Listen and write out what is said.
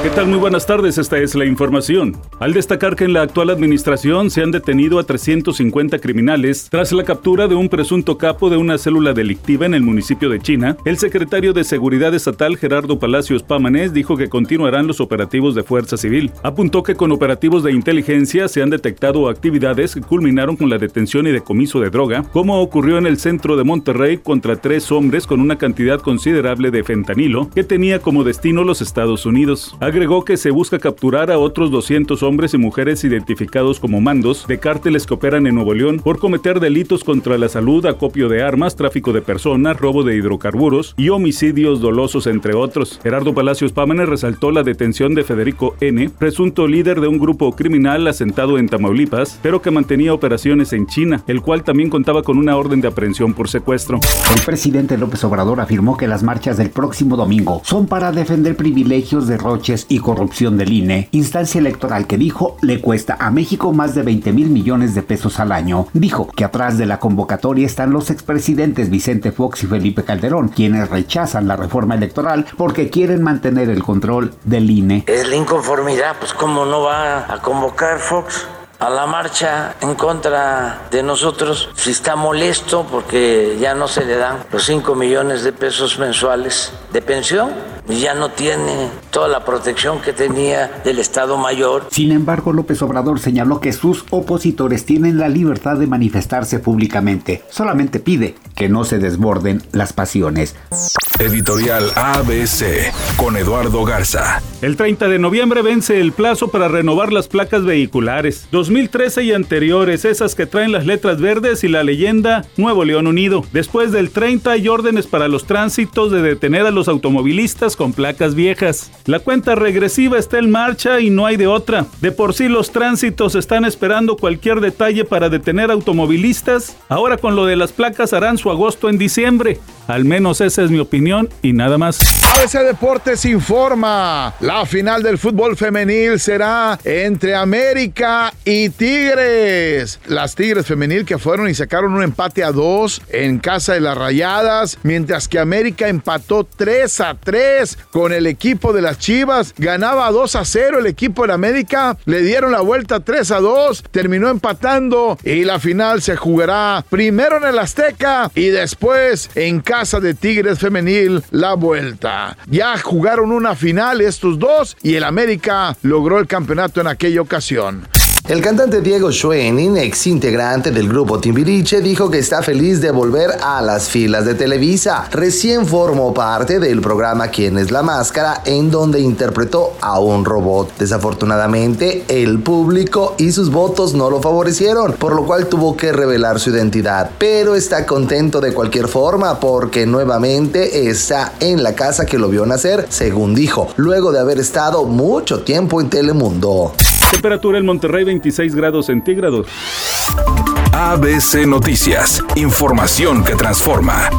¿Qué tal? Muy buenas tardes, esta es la información. Al destacar que en la actual administración se han detenido a 350 criminales tras la captura de un presunto capo de una célula delictiva en el municipio de China, el secretario de Seguridad Estatal Gerardo Palacios Pámanes dijo que continuarán los operativos de Fuerza Civil. Apuntó que con operativos de inteligencia se han detectado actividades que culminaron con la detención y decomiso de droga, como ocurrió en el centro de Monterrey contra tres hombres con una cantidad considerable de fentanilo que tenía como destino los Estados Unidos. Agregó que se busca capturar a otros 200 hombres y mujeres identificados como mandos de cárteles que operan en Nuevo León por cometer delitos contra la salud, acopio de armas, tráfico de personas, robo de hidrocarburos y homicidios dolosos, entre otros. Gerardo Palacios Pámenes resaltó la detención de Federico N., presunto líder de un grupo criminal asentado en Tamaulipas, pero que mantenía operaciones en China, el cual también contaba con una orden de aprehensión por secuestro. El presidente López Obrador afirmó que las marchas del próximo domingo son para defender privilegios, derroches y corrupción del INE, instancia electoral que dijo le cuesta a México más de 20 mil millones de pesos al año. Dijo que atrás de la convocatoria están los expresidentes Vicente Fox y Felipe Calderón, quienes rechazan la reforma electoral porque quieren mantener el control del INE. Es la inconformidad, pues cómo no va a convocar Fox a la marcha en contra de nosotros, si está molesto porque ya no se le dan los 5 millones de pesos mensuales de pensión ya no tiene toda la protección que tenía del Estado Mayor. Sin embargo, López Obrador señaló que sus opositores tienen la libertad de manifestarse públicamente. Solamente pide que no se desborden las pasiones. Editorial ABC con Eduardo Garza. El 30 de noviembre vence el plazo para renovar las placas vehiculares 2013 y anteriores, esas que traen las letras verdes y la leyenda Nuevo León Unido. Después del 30 hay órdenes para los tránsitos de detener a los automovilistas con placas viejas. La cuenta regresiva está en marcha y no hay de otra. De por sí los tránsitos están esperando cualquier detalle para detener automovilistas. Ahora con lo de las placas harán su agosto en diciembre. Al menos esa es mi opinión y nada más. ABC Deportes informa. La final del fútbol femenil será entre América y Tigres. Las Tigres femenil que fueron y sacaron un empate a dos en casa de las Rayadas, mientras que América empató 3 a 3 con el equipo de las Chivas. Ganaba 2 a 0 el equipo de América. Le dieron la vuelta 3 a 2. Terminó empatando y la final se jugará primero en el Azteca y después en casa casa de Tigres Femenil la vuelta. Ya jugaron una final estos dos y el América logró el campeonato en aquella ocasión. El cantante Diego Schwenning, ex integrante del grupo Timbiriche, dijo que está feliz de volver a las filas de Televisa. Recién formó parte del programa Quién es la Máscara, en donde interpretó a un robot. Desafortunadamente, el público y sus votos no lo favorecieron, por lo cual tuvo que revelar su identidad. Pero está contento de cualquier forma porque nuevamente está en la casa que lo vio nacer, según dijo, luego de haber estado mucho tiempo en Telemundo. Temperatura en Monterrey 26 grados centígrados. ABC Noticias, información que transforma.